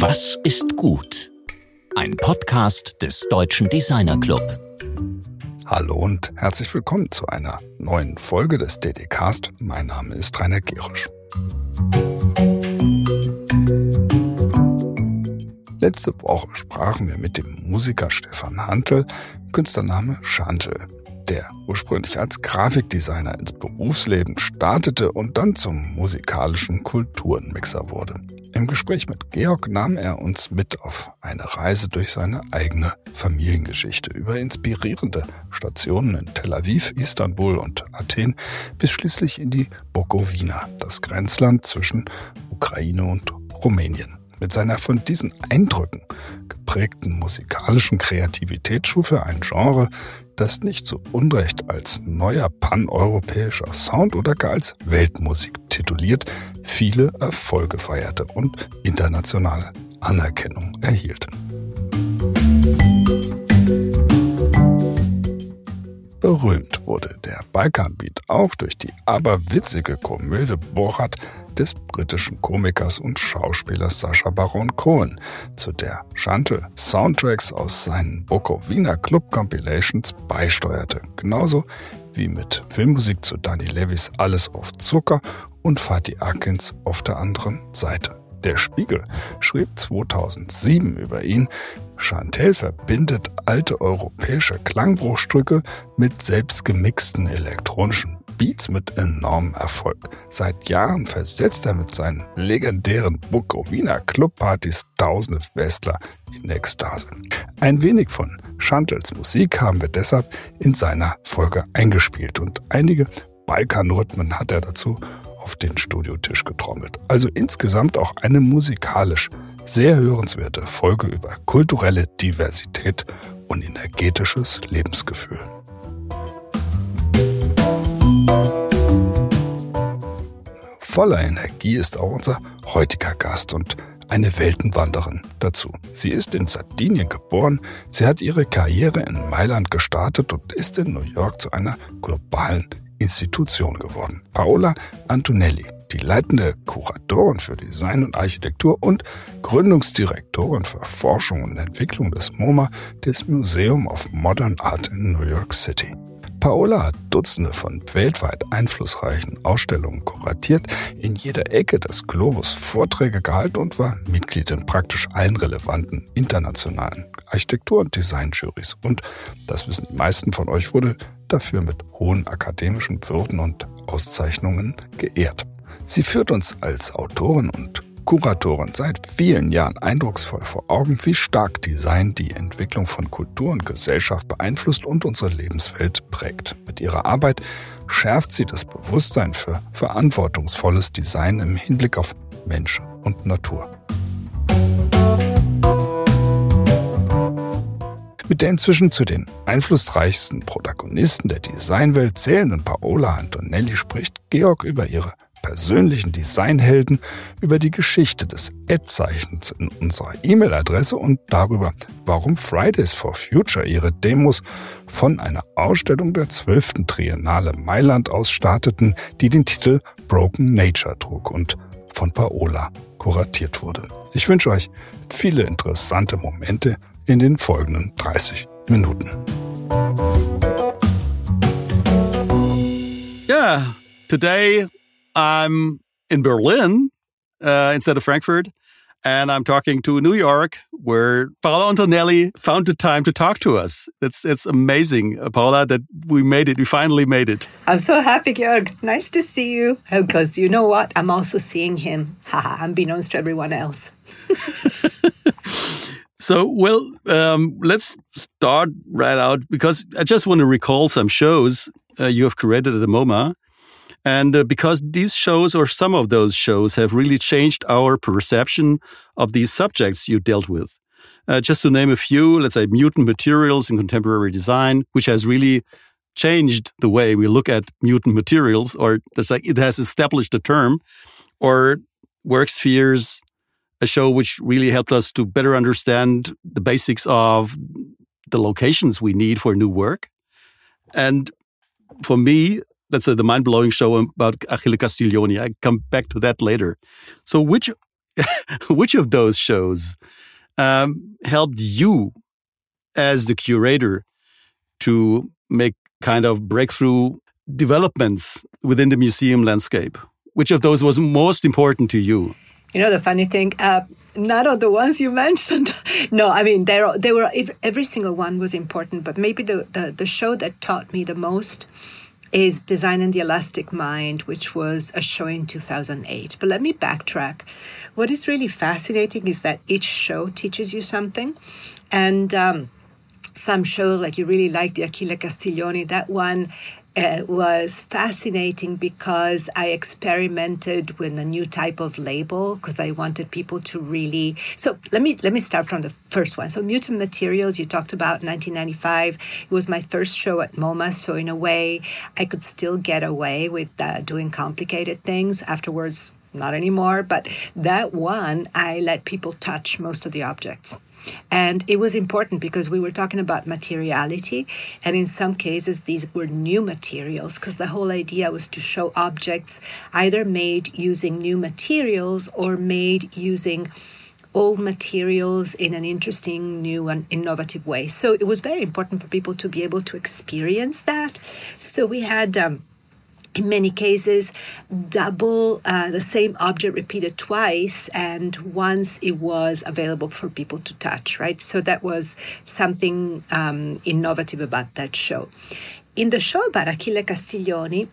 Was ist gut? Ein Podcast des Deutschen Designer Club. Hallo und herzlich willkommen zu einer neuen Folge des DD-Cast. Mein Name ist Rainer Gerisch. Letzte Woche sprachen wir mit dem Musiker Stefan Hantel, Künstlername Chantel der ursprünglich als Grafikdesigner ins Berufsleben startete und dann zum musikalischen Kulturenmixer wurde. Im Gespräch mit Georg nahm er uns mit auf eine Reise durch seine eigene Familiengeschichte über inspirierende Stationen in Tel Aviv, Istanbul und Athen bis schließlich in die Bukowina, das Grenzland zwischen Ukraine und Rumänien. Mit seiner von diesen Eindrücken geprägten musikalischen Kreativität schuf er ein Genre, das nicht zu Unrecht als neuer paneuropäischer Sound oder gar als Weltmusik tituliert, viele Erfolge feierte und internationale Anerkennung erhielt. Berühmt wurde der Balkanbeat auch durch die aberwitzige Komödie Borat des britischen Komikers und Schauspielers Sacha Baron Cohen, zu der Chantal Soundtracks aus seinen Bukowina Club Compilations beisteuerte. Genauso wie mit Filmmusik zu Danny Levis Alles auf Zucker und Fatih Akins auf der anderen Seite. Der Spiegel schrieb 2007 über ihn, Chantel verbindet alte europäische Klangbruchstücke mit selbstgemixten elektronischen Beats mit enormem Erfolg. Seit Jahren versetzt er mit seinen legendären Bukowina Clubpartys tausende Westler in Ekstase. Ein wenig von Chantels Musik haben wir deshalb in seiner Folge eingespielt und einige Balkanrhythmen hat er dazu auf den Studiotisch getrommelt. Also insgesamt auch eine musikalisch sehr hörenswerte Folge über kulturelle Diversität und energetisches Lebensgefühl. Voller Energie ist auch unser heutiger Gast und eine Weltenwanderin dazu. Sie ist in Sardinien geboren, sie hat ihre Karriere in Mailand gestartet und ist in New York zu einer globalen Institution geworden. Paola Antonelli, die leitende Kuratorin für Design und Architektur und Gründungsdirektorin für Forschung und Entwicklung des MoMA, des Museum of Modern Art in New York City. Paola hat Dutzende von weltweit einflussreichen Ausstellungen kuratiert, in jeder Ecke des Globus Vorträge gehalten und war Mitglied in praktisch allen relevanten internationalen Architektur- und Designjurys. Und, das wissen die meisten von euch, wurde dafür mit hohen akademischen Würden und Auszeichnungen geehrt. Sie führt uns als Autorin und Kuratorin seit vielen Jahren eindrucksvoll vor Augen, wie stark Design die Entwicklung von Kultur und Gesellschaft beeinflusst und unsere Lebenswelt prägt. Mit ihrer Arbeit schärft sie das Bewusstsein für verantwortungsvolles Design im Hinblick auf Menschen und Natur. Mit der inzwischen zu den einflussreichsten Protagonisten der Designwelt zählenden Paola Antonelli spricht Georg über ihre persönlichen Designhelden, über die Geschichte des Ad-Zeichens in unserer E-Mail-Adresse und darüber, warum Fridays for Future ihre Demos von einer Ausstellung der 12. Triennale Mailand aus starteten, die den Titel Broken Nature trug und von Paola kuratiert wurde. Ich wünsche euch viele interessante Momente in den folgenden 30 Minuten. Yeah, today I'm in Berlin uh, instead of Frankfurt. And I'm talking to New York, where Paola Antonelli found the time to talk to us. It's it's amazing, uh, Paola, that we made it. We finally made it. I'm so happy, Georg. Nice to see you. Because you know what? I'm also seeing him. Haha, unbeknownst to everyone else. so, well, um, let's start right out because I just want to recall some shows uh, you have created at the MoMA. And uh, because these shows or some of those shows have really changed our perception of these subjects you dealt with. Uh, just to name a few, let's say mutant materials in contemporary design, which has really changed the way we look at mutant materials, or it has established a term, or work spheres, a show which really helped us to better understand the basics of the locations we need for new work. And for me, that's a, the mind blowing show about Achille Castiglioni. I come back to that later. So, which which of those shows um, helped you as the curator to make kind of breakthrough developments within the museum landscape? Which of those was most important to you? You know the funny thing, uh, none of the ones you mentioned. no, I mean they they were every single one was important, but maybe the, the the show that taught me the most is Design and the Elastic Mind, which was a show in 2008. But let me backtrack. What is really fascinating is that each show teaches you something, and um, some shows like you really like the Achille Castiglioni. That one uh, was fascinating because I experimented with a new type of label because I wanted people to really. So let me let me start from the first one. So Mutant Materials, you talked about 1995. It was my first show at MoMA, so in a way, I could still get away with uh, doing complicated things. Afterwards, not anymore. But that one, I let people touch most of the objects. And it was important because we were talking about materiality. And in some cases, these were new materials because the whole idea was to show objects either made using new materials or made using old materials in an interesting, new, and innovative way. So it was very important for people to be able to experience that. So we had. Um, in many cases, double uh, the same object repeated twice, and once it was available for people to touch, right? So that was something um, innovative about that show. In the show about Achille Castiglioni,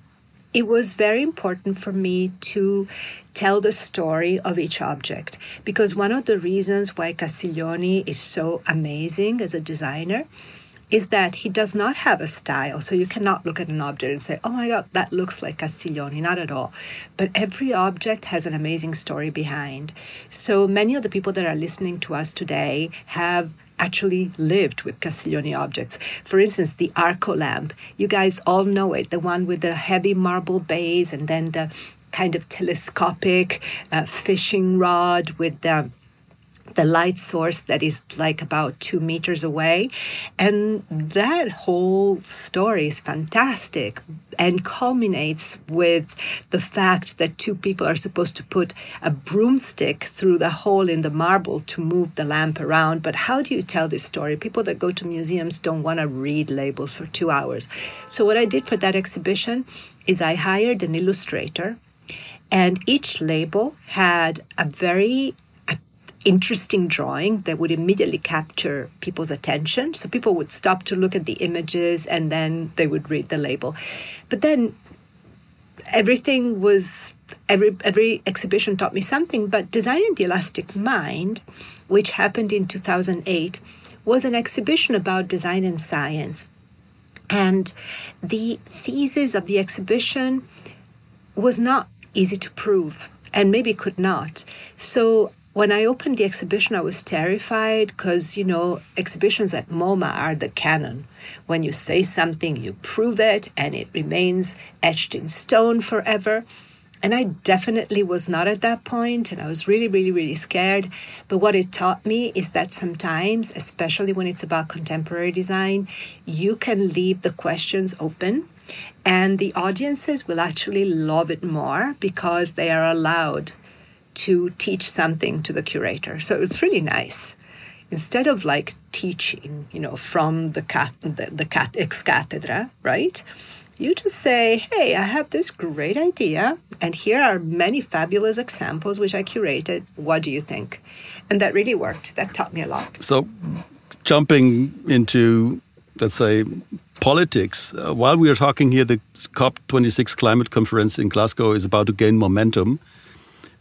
it was very important for me to tell the story of each object because one of the reasons why Castiglioni is so amazing as a designer is that he does not have a style. So you cannot look at an object and say, oh my God, that looks like Castiglioni. Not at all. But every object has an amazing story behind. So many of the people that are listening to us today have actually lived with Castiglioni objects. For instance, the Arco lamp. You guys all know it, the one with the heavy marble base and then the kind of telescopic uh, fishing rod with the the light source that is like about two meters away. And that whole story is fantastic and culminates with the fact that two people are supposed to put a broomstick through the hole in the marble to move the lamp around. But how do you tell this story? People that go to museums don't want to read labels for two hours. So, what I did for that exhibition is I hired an illustrator. And each label had a very interesting drawing that would immediately capture people's attention. So people would stop to look at the images and then they would read the label. But then everything was every every exhibition taught me something, but Design and the Elastic Mind, which happened in 2008, was an exhibition about design and science. And the thesis of the exhibition was not easy to prove and maybe could not. So when I opened the exhibition, I was terrified because, you know, exhibitions at MoMA are the canon. When you say something, you prove it, and it remains etched in stone forever. And I definitely was not at that point, and I was really, really, really scared. But what it taught me is that sometimes, especially when it's about contemporary design, you can leave the questions open, and the audiences will actually love it more because they are allowed to teach something to the curator. So it's really nice. Instead of like teaching, you know, from the cat, the, the cat ex cathedra, right? You just say, hey, I have this great idea, and here are many fabulous examples which I curated. What do you think? And that really worked. That taught me a lot. So, jumping into, let's say, politics, uh, while we are talking here, the COP26 climate conference in Glasgow is about to gain momentum.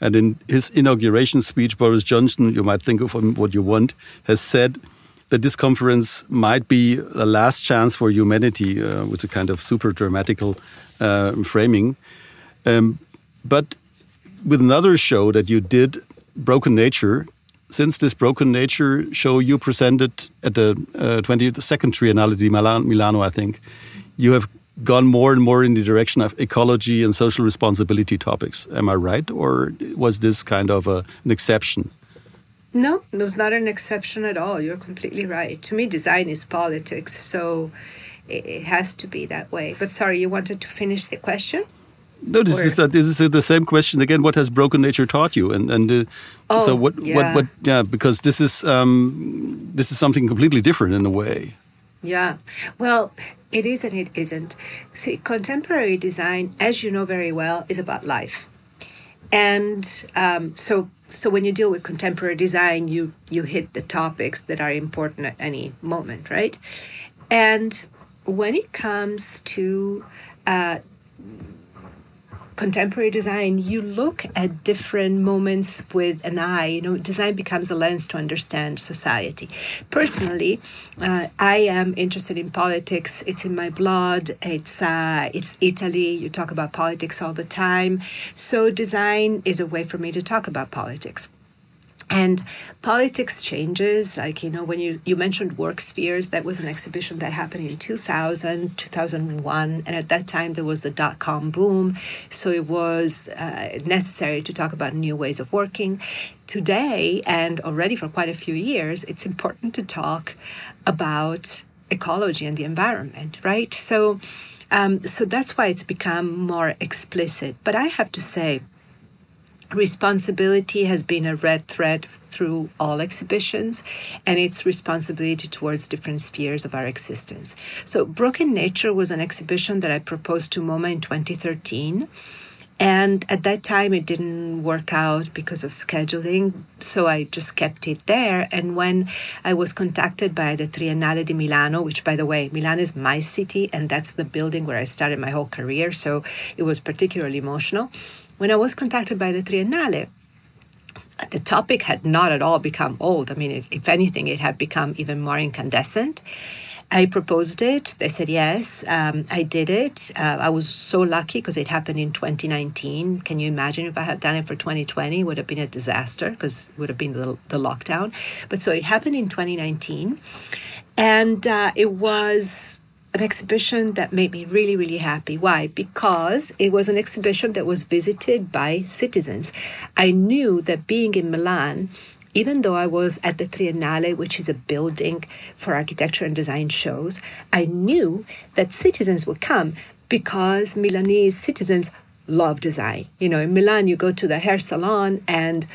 And in his inauguration speech, Boris Johnson, you might think of him what you want, has said that this conference might be the last chance for humanity, uh, with a kind of super dramatical uh, framing. Um, but with another show that you did, Broken Nature, since this Broken Nature show you presented at the uh, 22nd Triennale di Milano, I think, you have gone more and more in the direction of ecology and social responsibility topics. Am I right? Or was this kind of a, an exception? No, it was not an exception at all. You're completely right. To me, design is politics, so it has to be that way. But sorry, you wanted to finish the question? No, this is uh, this is the same question again. What has broken nature taught you? And and uh, oh, so what yeah. what what yeah because this is um, this is something completely different in a way. Yeah, well, it is and it isn't. See, contemporary design, as you know very well, is about life, and um, so so when you deal with contemporary design, you you hit the topics that are important at any moment, right? And when it comes to uh, contemporary design, you look at different moments with an eye. You know, design becomes a lens to understand society. Personally, uh, I am interested in politics. It's in my blood. It's uh, it's Italy. You talk about politics all the time. So design is a way for me to talk about politics and politics changes like you know when you, you mentioned work spheres that was an exhibition that happened in 2000 2001 and at that time there was the dot-com boom so it was uh, necessary to talk about new ways of working. Today and already for quite a few years it's important to talk about ecology and the environment right? So um, so that's why it's become more explicit. But i have to say responsibility has been a red thread through all exhibitions and it's responsibility towards different spheres of our existence. So broken nature was an exhibition that i proposed to moma in 2013 and at that time it didn't work out because of scheduling so i just kept it there. And when i was contacted by the triennale di milano which by the way milan is my city and that's the building where i started my whole career so it was particularly emotional when I was contacted by the Triennale, the topic had not at all become old. I mean, if, if anything, it had become even more incandescent. I proposed it. They said yes. Um, I did it. Uh, I was so lucky because it happened in 2019. Can you imagine if I had done it for 2020? It would have been a disaster because it would have been the, the lockdown. But so it happened in 2019. And uh, it was an exhibition that made me really, really happy. Why? Because it was an exhibition that was visited by citizens. I knew that being in Milan, even though I was at the Triennale, which is a building for architecture and design shows, I knew that citizens would come because Milanese citizens love design. You know, in Milan, you go to the hair salon and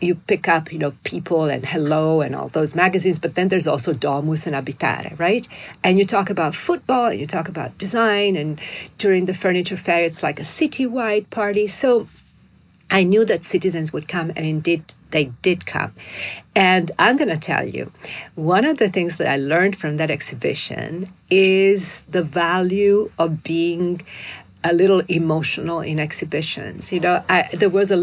you pick up, you know, People and Hello and all those magazines, but then there's also Domus and Abitare, right? And you talk about football, and you talk about design, and during the furniture fair, it's like a citywide party. So I knew that citizens would come, and indeed they did come. And I'm going to tell you, one of the things that I learned from that exhibition is the value of being a little emotional in exhibitions. You know, I, there was a,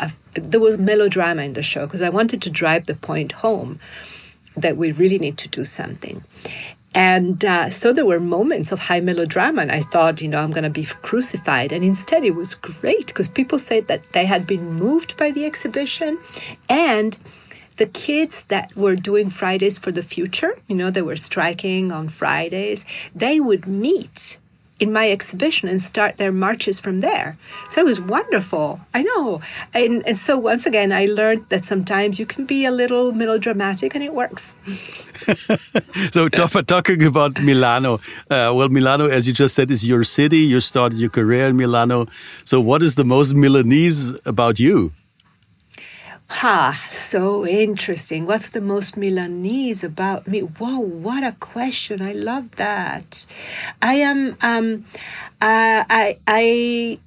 a there was melodrama in the show because I wanted to drive the point home that we really need to do something. And uh, so there were moments of high melodrama, and I thought, you know, I'm going to be crucified. And instead, it was great because people said that they had been moved by the exhibition. And the kids that were doing Fridays for the Future, you know, they were striking on Fridays, they would meet in my exhibition and start their marches from there. So it was wonderful. I know. And, and so once again, I learned that sometimes you can be a little melodramatic and it works. so talking about Milano, uh, well, Milano, as you just said, is your city. You started your career in Milano. So what is the most Milanese about you? Ha, so interesting. What's the most Milanese about me? Wow, what a question. I love that. I am um uh, I I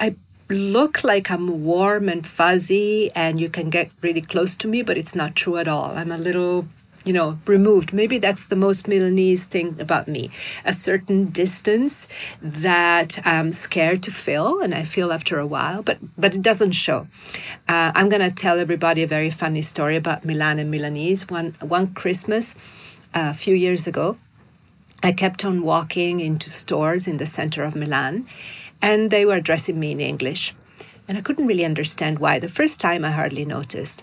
I look like I'm warm and fuzzy and you can get really close to me, but it's not true at all. I'm a little you know, removed. Maybe that's the most Milanese thing about me a certain distance that I'm scared to fill, and I feel after a while, but, but it doesn't show. Uh, I'm going to tell everybody a very funny story about Milan and Milanese. One, one Christmas uh, a few years ago, I kept on walking into stores in the center of Milan, and they were addressing me in English. And I couldn't really understand why. The first time I hardly noticed.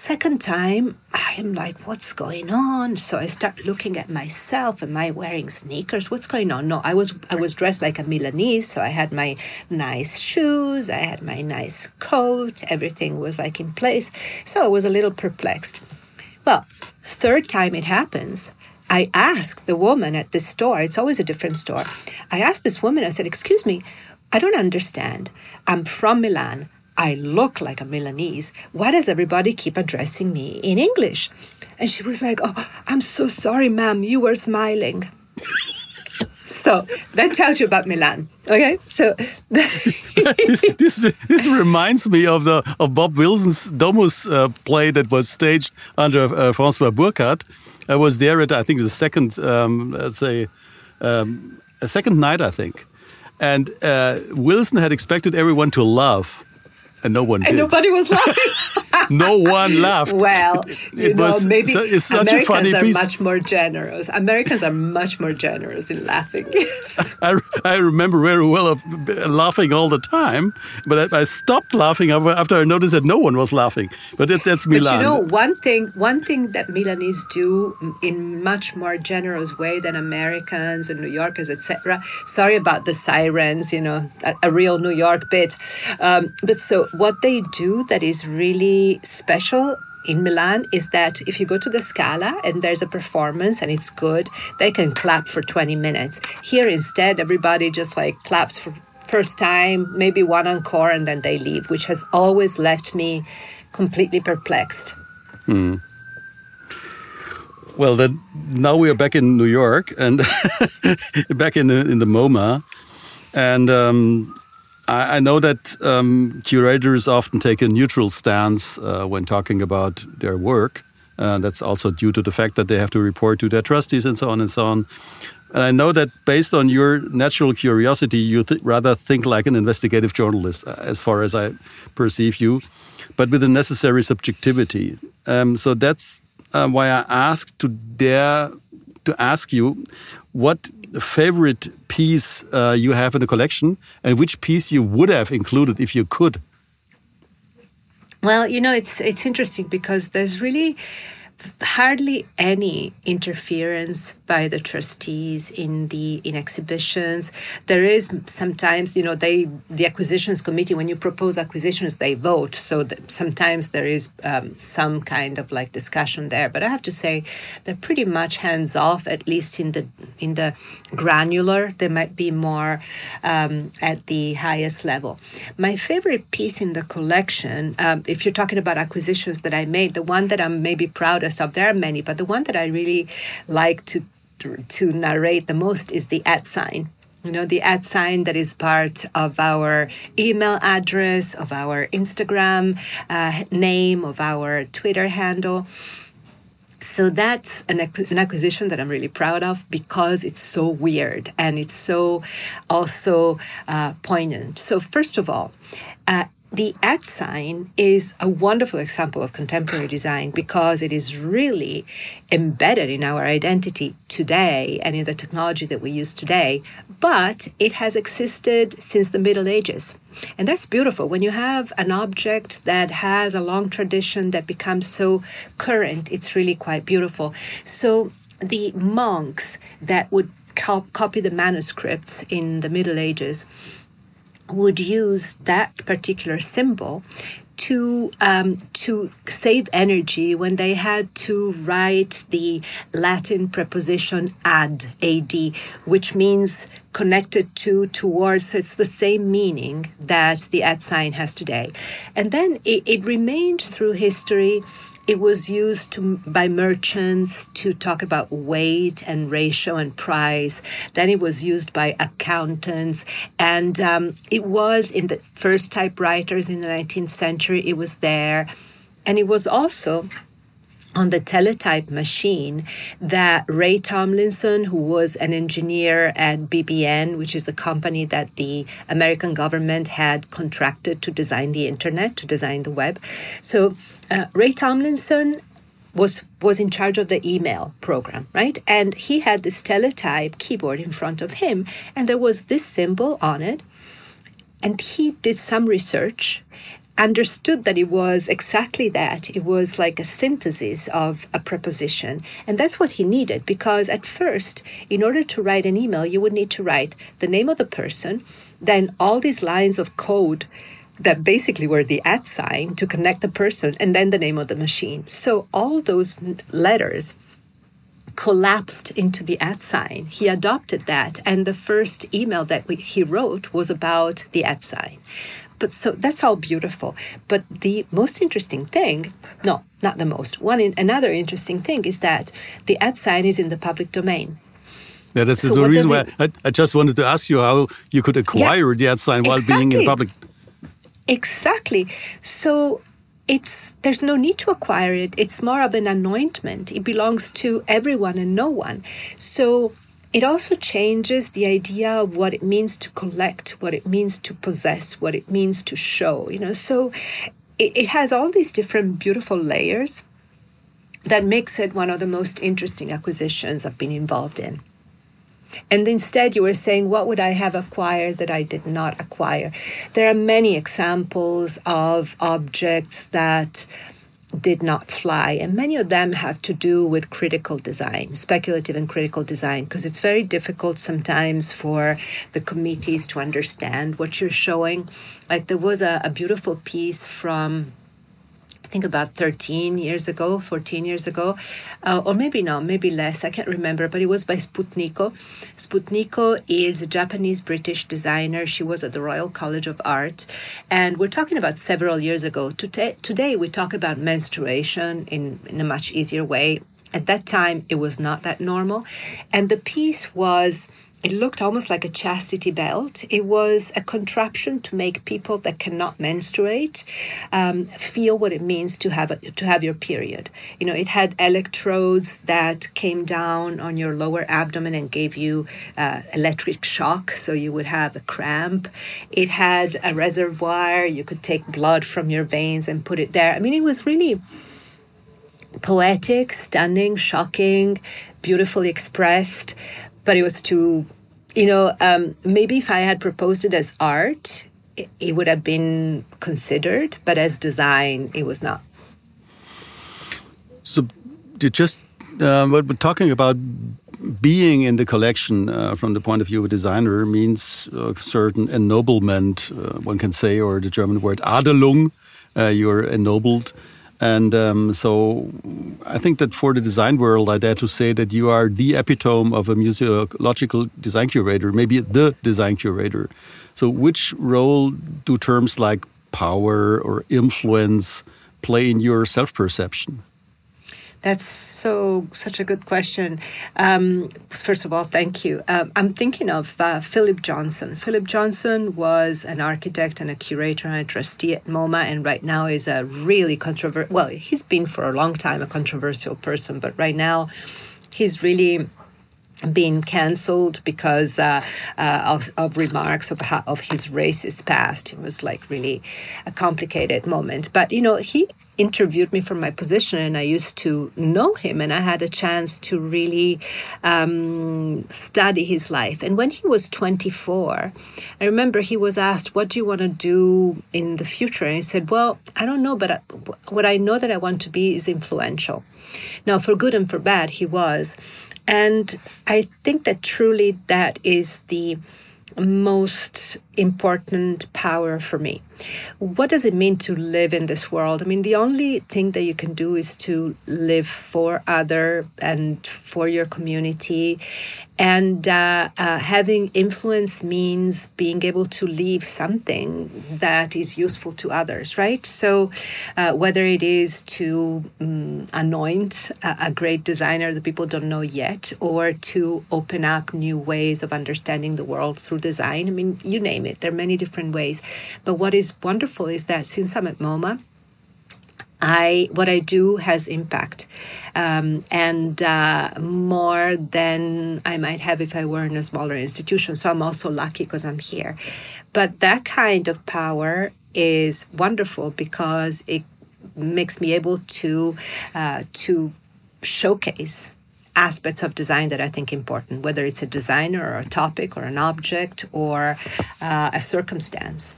Second time, I am like, what's going on? So I start looking at myself. Am I wearing sneakers? What's going on? No, I was I was dressed like a Milanese, so I had my nice shoes, I had my nice coat, everything was like in place. So I was a little perplexed. Well, third time it happens, I asked the woman at the store, it's always a different store. I asked this woman, I said, Excuse me, I don't understand. I'm from Milan. I look like a Milanese. Why does everybody keep addressing me in English? And she was like, Oh, I'm so sorry, ma'am. You were smiling. so that tells you about Milan. Okay, so this, this, this reminds me of the of Bob Wilson's Domus uh, play that was staged under uh, François Burkhardt. I was there at I think the second um, let's say um, a second night I think, and uh, Wilson had expected everyone to laugh and no one and did. nobody was laughing. no one laughed. Well, you It know, was- maybe it's such a Americans funny are piece. much more generous. Americans are much more generous in laughing. Yes. I, I remember very well of laughing all the time, but I, I stopped laughing after I noticed that no one was laughing. But that's that's But Milan. you know, one thing, one thing that Milanese do in much more generous way than Americans and New Yorkers, etc. Sorry about the sirens, you know, a, a real New York bit. Um, but so what they do that is really special in Milan is that if you go to the Scala and there's a performance and it's good, they can clap for 20 minutes. Here instead, everybody just like claps for first time, maybe one encore, and then they leave, which has always left me completely perplexed. Well, then now we are back in New York and back in the, in the MoMA, and um, I, I know that um, curators often take a neutral stance uh, when talking about their work. Uh, that's also due to the fact that they have to report to their trustees and so on and so on. And I know that based on your natural curiosity, you th rather think like an investigative journalist, uh, as far as I perceive you, but with the necessary subjectivity. Um, so that's uh, why I asked to dare to ask you what favorite piece uh, you have in the collection and which piece you would have included if you could. Well, you know, it's it's interesting because there's really hardly any interference by the trustees in the in exhibitions. There is sometimes you know they the acquisitions committee when you propose acquisitions they vote. So sometimes there is um, some kind of like discussion there. But i have to say they're pretty much hands off at least in the in the granular. They might be more um, at the highest level. My favorite piece in the collection um, if you're talking about acquisitions that i made the one that i'm maybe there are many but the one that i really like to to narrate the most is the at sign you know the at sign that is part of our email address of our instagram uh, name of our twitter handle so that's an, an acquisition that I'm really proud of because it's so weird and it's so also uh, poignant. So, first of all, uh, the at sign is a wonderful example of contemporary design because it is really embedded in our identity today and in the technology that we use today, but it has existed since the Middle Ages. And that's beautiful. When you have an object that has a long tradition that becomes so current, it's really quite beautiful. So the monks that would cop- copy the manuscripts in the Middle Ages would use that particular symbol to um, to save energy when they had to write the Latin preposition ad ad, which means connected to towards. So it's the same meaning that the at sign has today, and then it, it remained through history. It was used to, by merchants to talk about weight and ratio and price. Then it was used by accountants. And um, it was in the first typewriters in the 19th century, it was there. And it was also on the teletype machine that Ray Tomlinson, who was an engineer at BBN, which is the company that the American government had contracted to design the internet, to design the web. So uh, Ray Tomlinson was was in charge of the email program, right? And he had this teletype keyboard in front of him, and there was this symbol on it. And he did some research understood that it was exactly that. It was like a synthesis of a preposition. And that's what he needed because at first, in order to write an email, you would need to write the name of the person, then all these lines of code that basically were the at sign to connect the person, and then the name of the machine. So all those letters collapsed into the at sign. He adopted that, and the first email that we, he wrote was about the at sign. But so that's all beautiful. But the most interesting thing, no, not the most. One in, another interesting thing is that the ad sign is in the public domain. Yeah, that's so the reason why I, I, just wanted to ask you how you could acquire yeah, the ad sign while exactly. being in public. Exactly. So it's there's no need to acquire it. It's more of an anointment. It belongs to everyone and no one. So it also changes the idea of what it means to collect, what it means to possess, what it means to show. You know, so it, it has all these different beautiful layers that makes it one of the most interesting acquisitions I've been involved in. And instead, you were saying, what would I have acquired that I did not acquire? There are many examples of objects that did not fly, and many of them have to do with critical design, speculative and critical design, because it's very difficult sometimes for the committees to understand what you're showing. Like there was a, a beautiful piece from think about 13 years ago, 14 years ago, uh, or maybe not, maybe less, I can't remember, but it was by Sputniko. Sputniko is a Japanese British designer. She was at the Royal College of Art. And we're talking about several years ago. Today, today we talk about menstruation in, in a much easier way. At that time, it was not that normal. And the piece was it looked almost like a chastity belt. It was a contraption to make people that cannot menstruate um, feel what it means to have a, to have your period. You know, it had electrodes that came down on your lower abdomen and gave you uh, electric shock, so you would have a cramp. It had a reservoir; you could take blood from your veins and put it there. I mean, it was really poetic, stunning, shocking, beautifully expressed but it was too, you know, um, maybe if I had proposed it as art, it, it would have been considered, but as design, it was not. So, you just uh, what we're talking about being in the collection uh, from the point of view of a designer means a certain ennoblement, uh, one can say, or the German word Adelung. Uh, you're ennobled. And um, so I think that for the design world, I dare to say that you are the epitome of a museological design curator, maybe the design curator. So, which role do terms like power or influence play in your self perception? That's so such a good question. Um, first of all, thank you. Um, I'm thinking of uh, Philip Johnson. Philip Johnson was an architect and a curator and a trustee at MoMA, and right now is a really controversial. Well, he's been for a long time a controversial person, but right now he's really being cancelled because uh, uh, of, of, remarks of how, of his racist past. It was like really a complicated moment. But you know, he interviewed me for my position, and I used to know him, and I had a chance to really um, study his life. And when he was 24, I remember he was asked, "What do you want to do in the future?" And he said, "Well, I don't know, but I, what I know that I want to be is influential." Now, for good and for bad, he was. And I think that truly that is the most important power for me. What does it mean to live in this world? I mean, the only thing that you can do is to live for other and for your community. And uh, uh, having influence means being able to leave something that is useful to others, right? So, uh, whether it is to um, anoint a, a great designer that people don't know yet, or to open up new ways of understanding the world through design, I mean, you name it. There are many different ways. But what is wonderful is that since I'm at MoMA, I what I do has impact, um, and uh, more than I might have if I were in a smaller institution. So I'm also lucky because I'm here. But that kind of power is wonderful because it makes me able to uh, to showcase aspects of design that I think important, whether it's a designer or a topic or an object or uh, a circumstance.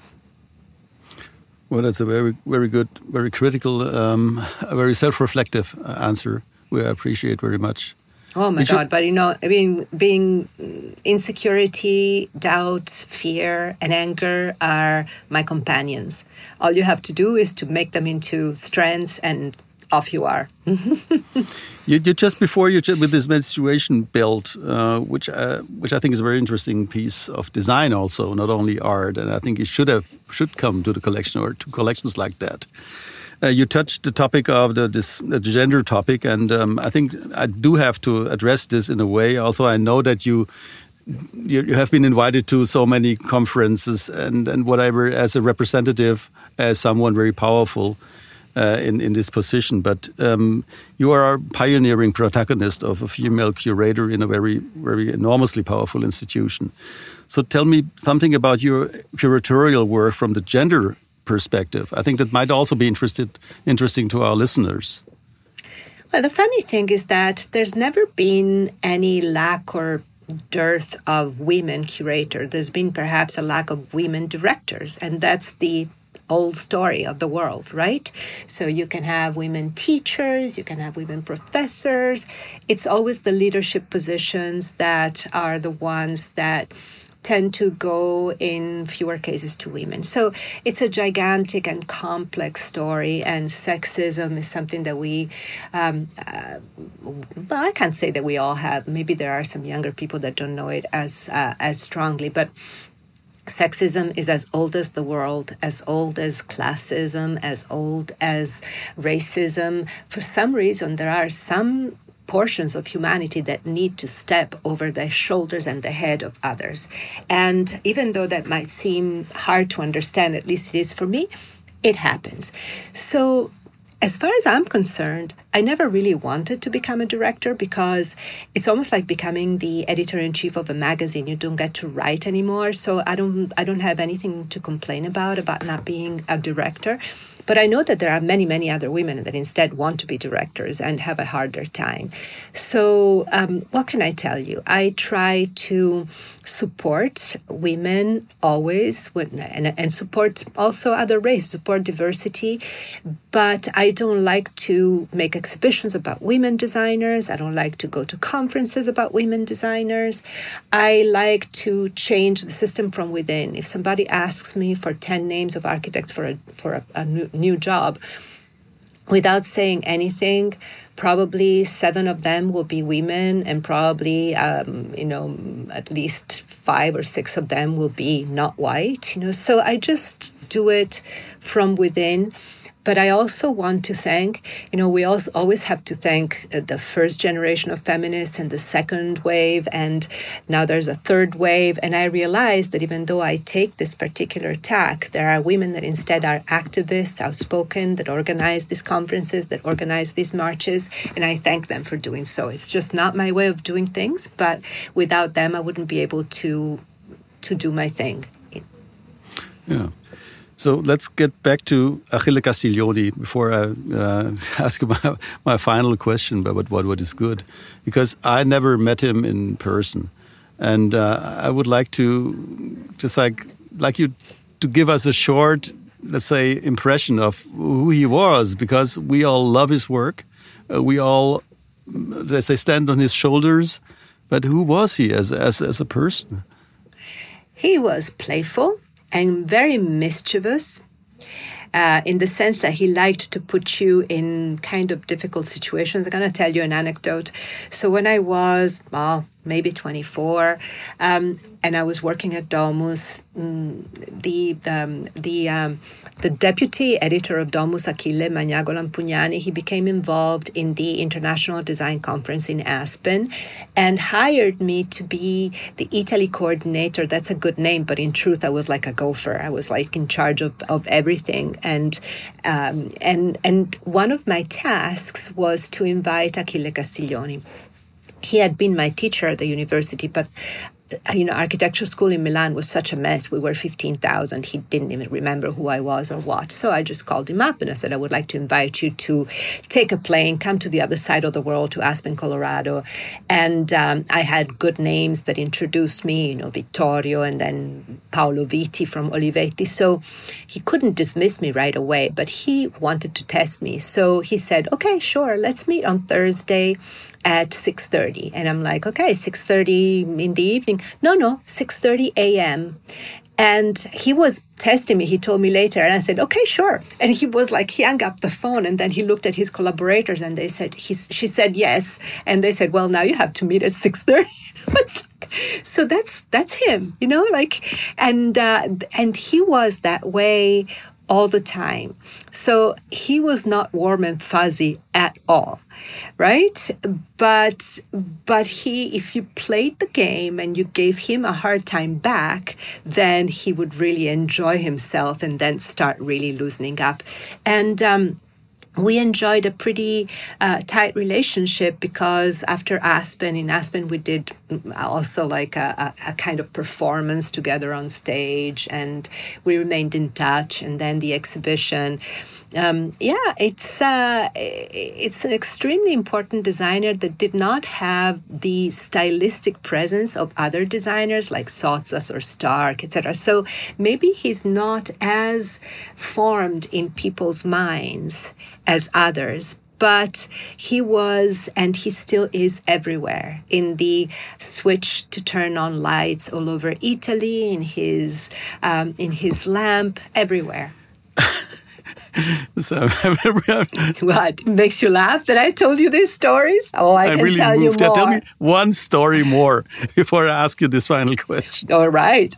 Well, that's a very, very good, very critical, um, a very self-reflective uh, answer. We appreciate very much. Oh my God! But you know, I mean, being insecurity, doubt, fear, and anger are my companions. All you have to do is to make them into strengths and off you are. you, you, just before you with this menstruation belt, uh, which uh, which I think is a very interesting piece of design, also not only art, and I think it should have should come to the collection or to collections like that. Uh, you touched the topic of the, this, the gender topic, and um, I think I do have to address this in a way. Also, I know that you you, you have been invited to so many conferences and, and whatever as a representative, as someone very powerful uh, in, in this position. But um, you are a pioneering protagonist of a female curator in a very, very enormously powerful institution. So tell me something about your curatorial work from the gender perspective. I think that might also be interested, interesting to our listeners. Well, the funny thing is that there's never been any lack or dearth of women curators. There's been perhaps a lack of women directors, and that's the old story of the world, right? So you can have women teachers, you can have women professors. It's always the leadership positions that are the ones that tend to go in fewer cases to women. So it's a gigantic and complex story, and sexism is something that we, um, uh, well, I can't say that we all have. Maybe there are some younger people that don't know it as uh, as strongly, but Sexism is as old as the world, as old as classism, as old as racism. For some reason, there are some portions of humanity that need to step over the shoulders and the head of others. And even though that might seem hard to understand, at least it is for me, it happens. So as far as I'm concerned, I never really wanted to become a director because it's almost like becoming the editor in chief of a magazine. You don't get to write anymore, so I don't I don't have anything to complain about about not being a director. But I know that there are many, many other women that instead want to be directors and have a harder time. So, um, what can I tell you? I try to support women always when, and, and support also other races, support diversity. But I don't like to make exhibitions about women designers. I don't like to go to conferences about women designers. I like to change the system from within. If somebody asks me for 10 names of architects for a, for a, a new, new job, without saying anything, probably seven of them will be women, and probably um, you know at least five or six of them will be not white. You know, so I just do it from within but I also want to thank, you know, we also always have to thank uh, the first generation of feminists and the second wave, and now there's a third wave. And I realize that even though I take this particular tack, there are women that instead are activists, outspoken, that organize these conferences, that organize these marches, and I thank them for doing so. It's just not my way of doing things, but without them, I wouldn't be able to to do my thing. Yeah. So let's get back to Achille Castiglioni before I uh, ask my, my final question about what, what is good. Because I never met him in person. And uh, I would like to just like, like you to give us a short, let's say, impression of who he was, because we all love his work. Uh, we all, they say, stand on his shoulders. But who was he as, as, as a person? He was playful and very mischievous. Uh, in the sense that he liked to put you in kind of difficult situations. I'm going to tell you an anecdote. So, when I was, well, maybe 24. Um, and I was working at Domus. Mm, the the the, um, the deputy editor of Domus, Achille Magnago Lampugnani, he became involved in the International Design Conference in Aspen and hired me to be the Italy coordinator. That's a good name, but in truth, I was like a gopher. I was like in charge of, of everything. And um, and and one of my tasks was to invite Achille Castiglioni he had been my teacher at the university, but uh, you know, architecture school in Milan was such a mess. We were 15,000. He didn't even remember who I was or what. So I just called him up and I said, I would like to invite you to take a plane, come to the other side of the world to Aspen, Colorado. And um, I had good names that introduced me, you know, Vittorio and then Paolo Viti from Olivetti. So he couldn't dismiss me right away, but he wanted to test me. So he said, okay, sure, let's meet on Thursday at 6.30 and i'm like okay 6.30 in the evening no no 6.30 a.m And he was testing me. He told me later, and I said, "Okay, sure." And he was like, he hung up the phone, and then he looked at his collaborators, and they said, he, she said yes, and they said, "Well, now you have to meet at 6.30. so that's that's him, you know, like, and uh, and he was that way all the time. So he was not warm and fuzzy at all, right? But but he if you played the game and you gave him a hard time back, then he would really enjoy himself and then start really loosening up. And um we enjoyed a pretty uh, tight relationship because after Aspen, in Aspen, we did also like a, a, kind of performance together on stage, and we remained in touch. And then the exhibition, um, yeah, it's uh, it's an extremely important designer that did not have the stylistic presence of other designers like Sottsass or Starck, etc. So maybe he's not as formed in people's minds as others, but he was and he still is everywhere in the switch to turn on lights all over Italy, in his um, in his lamp, everywhere. so what makes you laugh that I told you these stories? Oh, I I'm can really tell moved. you more. Tell me one story more before I ask you this final question. All right.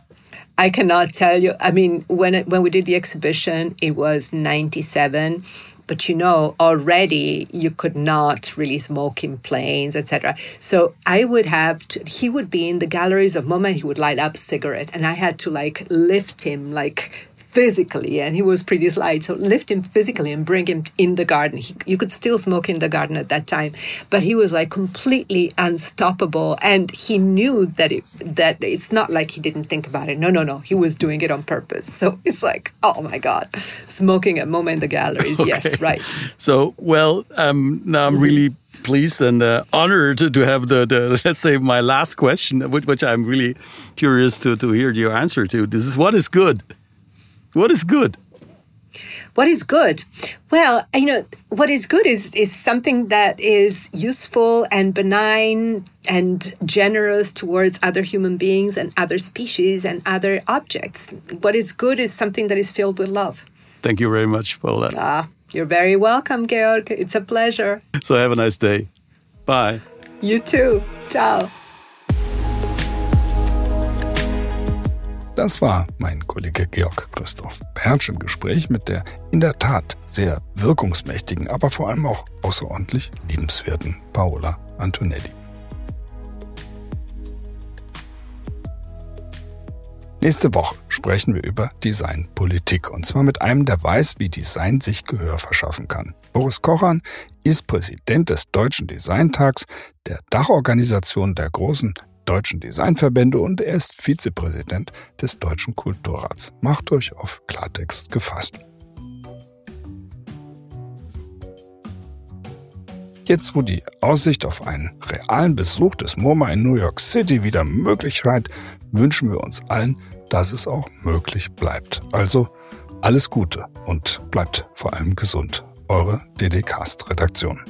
I cannot tell you. I mean, when it, when we did the exhibition, it was '97 but you know already you could not really smoke in planes etc so i would have to, he would be in the galleries of MoMA he would light up cigarette and i had to like lift him like physically, and he was pretty slight. So lift him physically and bring him in the garden. He, you could still smoke in the garden at that time, but he was like completely unstoppable, and he knew that it that it's not like he didn't think about it. No, no, no, he was doing it on purpose. So it's like, oh my god, smoking at MoMA in the galleries. Okay. Yes, right. So well, um, now I'm really pleased and uh, honored to have the, the, let's say my last question, which, which I'm really curious to to hear your answer to. This is what is good. What is good? What is good? Well, you know, what is good is is something that is useful and benign and generous towards other human beings and other species and other objects. What is good is something that is filled with love. Thank you very much, Paola. Ah, you're very welcome, Georg. It's a pleasure. So have a nice day. Bye. You too. Ciao. Das war mein Kollege Georg Christoph Pertsch im Gespräch mit der in der Tat sehr wirkungsmächtigen, aber vor allem auch außerordentlich liebenswerten Paola Antonelli. Nächste Woche sprechen wir über Designpolitik und zwar mit einem, der weiß, wie Design sich Gehör verschaffen kann. Boris Kochan ist Präsident des Deutschen Designtags, der Dachorganisation der großen deutschen Designverbände und er ist Vizepräsident des Deutschen Kulturrats. Macht euch auf Klartext gefasst. Jetzt, wo die Aussicht auf einen realen Besuch des MoMA in New York City wieder möglich scheint, wünschen wir uns allen, dass es auch möglich bleibt. Also alles Gute und bleibt vor allem gesund. Eure DD Cast Redaktion.